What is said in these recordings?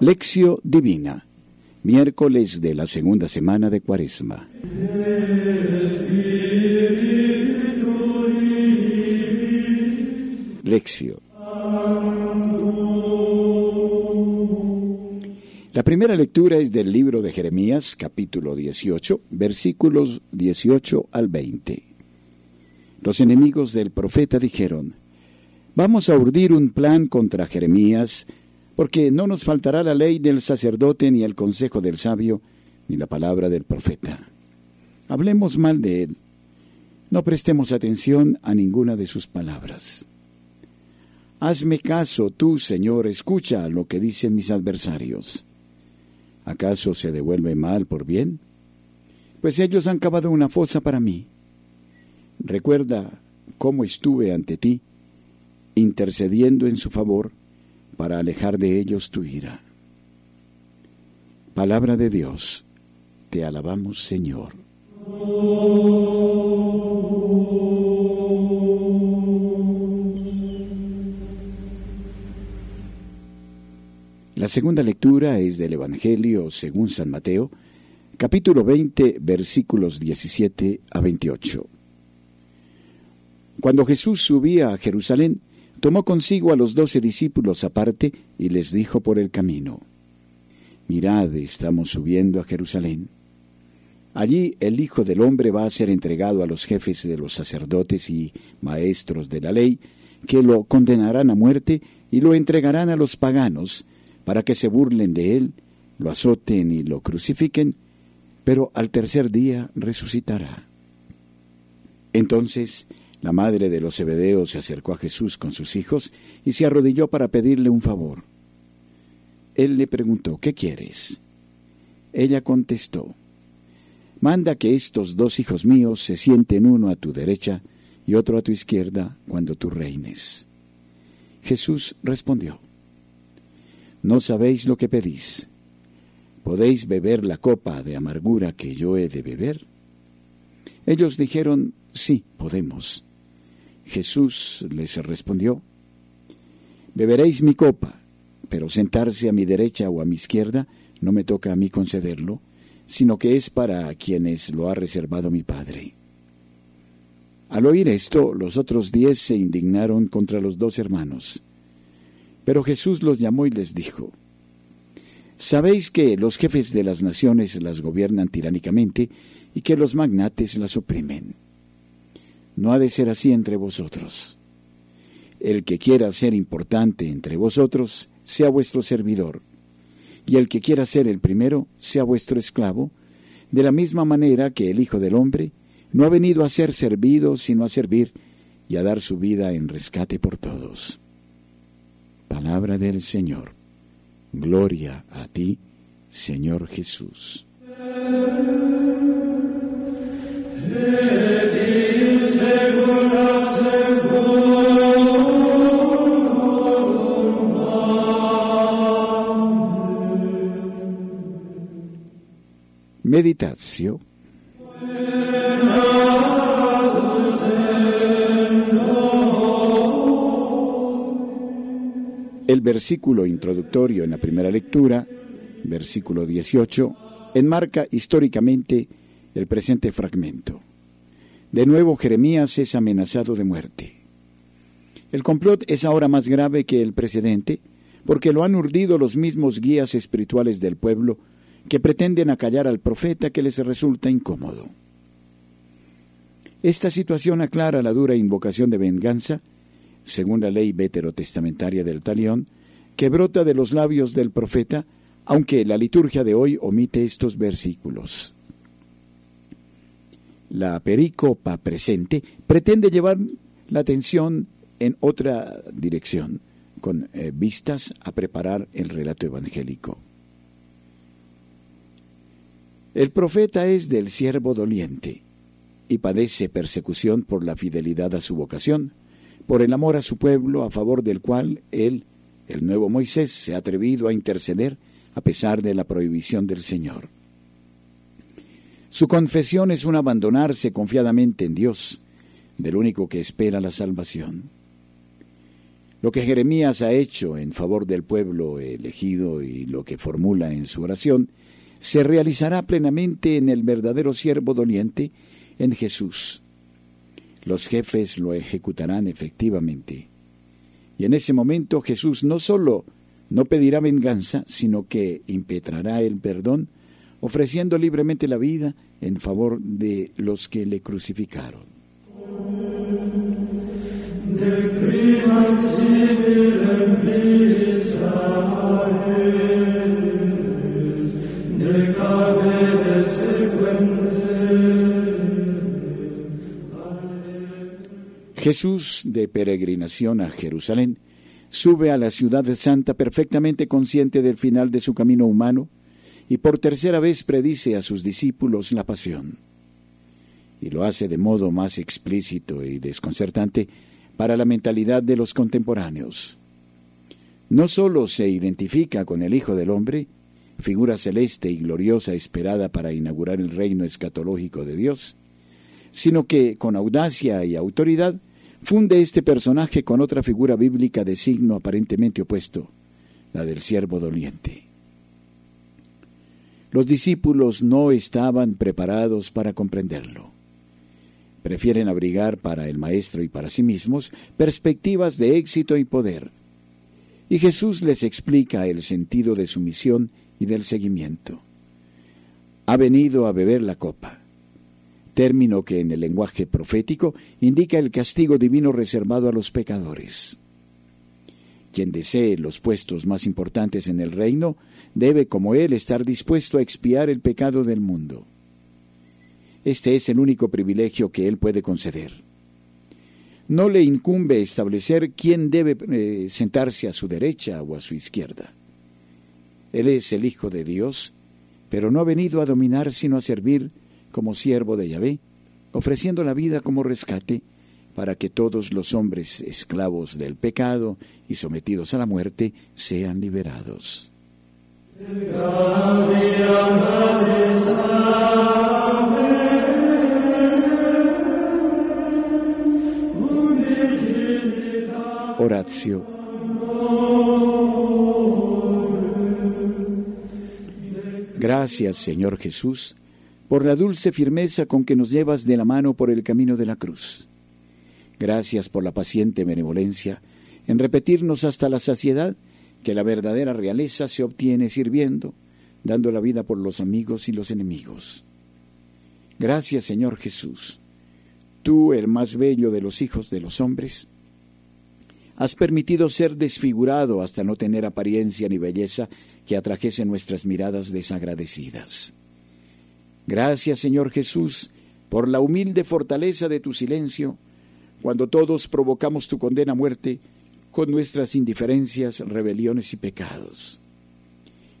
Lección Divina, miércoles de la segunda semana de Cuaresma. Lección. La primera lectura es del libro de Jeremías, capítulo 18, versículos 18 al 20. Los enemigos del profeta dijeron, Vamos a urdir un plan contra Jeremías, porque no nos faltará la ley del sacerdote, ni el consejo del sabio, ni la palabra del profeta. Hablemos mal de él. No prestemos atención a ninguna de sus palabras. Hazme caso tú, Señor, escucha lo que dicen mis adversarios. ¿Acaso se devuelve mal por bien? Pues ellos han cavado una fosa para mí. Recuerda cómo estuve ante ti intercediendo en su favor para alejar de ellos tu ira. Palabra de Dios, te alabamos Señor. La segunda lectura es del Evangelio según San Mateo, capítulo 20, versículos 17 a 28. Cuando Jesús subía a Jerusalén, tomó consigo a los doce discípulos aparte y les dijo por el camino, Mirad, estamos subiendo a Jerusalén. Allí el Hijo del Hombre va a ser entregado a los jefes de los sacerdotes y maestros de la ley, que lo condenarán a muerte y lo entregarán a los paganos, para que se burlen de él, lo azoten y lo crucifiquen, pero al tercer día resucitará. Entonces la madre de los Zebedeos se acercó a Jesús con sus hijos y se arrodilló para pedirle un favor. Él le preguntó, ¿qué quieres? Ella contestó, Manda que estos dos hijos míos se sienten uno a tu derecha y otro a tu izquierda cuando tú reines. Jesús respondió, No sabéis lo que pedís. ¿Podéis beber la copa de amargura que yo he de beber? Ellos dijeron, Sí, podemos. Jesús les respondió, Beberéis mi copa, pero sentarse a mi derecha o a mi izquierda no me toca a mí concederlo, sino que es para quienes lo ha reservado mi Padre. Al oír esto, los otros diez se indignaron contra los dos hermanos. Pero Jesús los llamó y les dijo, Sabéis que los jefes de las naciones las gobiernan tiránicamente y que los magnates las oprimen. No ha de ser así entre vosotros. El que quiera ser importante entre vosotros, sea vuestro servidor, y el que quiera ser el primero, sea vuestro esclavo, de la misma manera que el Hijo del Hombre no ha venido a ser servido, sino a servir y a dar su vida en rescate por todos. Palabra del Señor. Gloria a ti, Señor Jesús. Meditatio. El versículo introductorio en la primera lectura, versículo 18, enmarca históricamente el presente fragmento. De nuevo Jeremías es amenazado de muerte. El complot es ahora más grave que el precedente, porque lo han urdido los mismos guías espirituales del pueblo que pretenden acallar al profeta que les resulta incómodo. Esta situación aclara la dura invocación de venganza, según la ley veterotestamentaria del talión, que brota de los labios del profeta, aunque la liturgia de hoy omite estos versículos. La perícopa presente pretende llevar la atención en otra dirección, con eh, vistas a preparar el relato evangélico. El profeta es del siervo doliente y padece persecución por la fidelidad a su vocación, por el amor a su pueblo a favor del cual él, el nuevo Moisés, se ha atrevido a interceder a pesar de la prohibición del Señor. Su confesión es un abandonarse confiadamente en Dios, del único que espera la salvación. Lo que Jeremías ha hecho en favor del pueblo elegido y lo que formula en su oración, se realizará plenamente en el verdadero siervo doliente, en Jesús. Los jefes lo ejecutarán efectivamente. Y en ese momento Jesús no solo no pedirá venganza, sino que impetrará el perdón, ofreciendo libremente la vida en favor de los que le crucificaron. Jesús, de peregrinación a Jerusalén, sube a la ciudad santa perfectamente consciente del final de su camino humano y por tercera vez predice a sus discípulos la pasión. Y lo hace de modo más explícito y desconcertante para la mentalidad de los contemporáneos. No sólo se identifica con el Hijo del Hombre, figura celeste y gloriosa esperada para inaugurar el reino escatológico de Dios, sino que con audacia y autoridad funde este personaje con otra figura bíblica de signo aparentemente opuesto, la del siervo doliente. Los discípulos no estaban preparados para comprenderlo. Prefieren abrigar para el Maestro y para sí mismos perspectivas de éxito y poder. Y Jesús les explica el sentido de su misión y del seguimiento. Ha venido a beber la copa, término que en el lenguaje profético indica el castigo divino reservado a los pecadores. Quien desee los puestos más importantes en el reino debe, como él, estar dispuesto a expiar el pecado del mundo. Este es el único privilegio que Él puede conceder. No le incumbe establecer quién debe eh, sentarse a su derecha o a su izquierda. Él es el Hijo de Dios, pero no ha venido a dominar sino a servir como siervo de Yahvé, ofreciendo la vida como rescate para que todos los hombres esclavos del pecado y sometidos a la muerte sean liberados. Horacio. Gracias, Señor Jesús, por la dulce firmeza con que nos llevas de la mano por el camino de la cruz. Gracias por la paciente benevolencia en repetirnos hasta la saciedad que la verdadera realeza se obtiene sirviendo, dando la vida por los amigos y los enemigos. Gracias, Señor Jesús, tú, el más bello de los hijos de los hombres, Has permitido ser desfigurado hasta no tener apariencia ni belleza que atrajese nuestras miradas desagradecidas. Gracias, Señor Jesús, por la humilde fortaleza de tu silencio, cuando todos provocamos tu condena a muerte con nuestras indiferencias, rebeliones y pecados.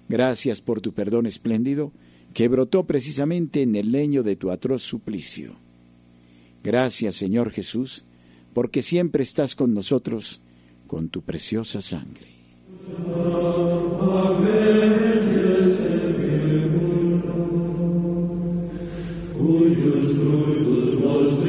Gracias por tu perdón espléndido, que brotó precisamente en el leño de tu atroz suplicio. Gracias, Señor Jesús, porque siempre estás con nosotros con tu preciosa sangre. די געלעסטע קלויז, דאס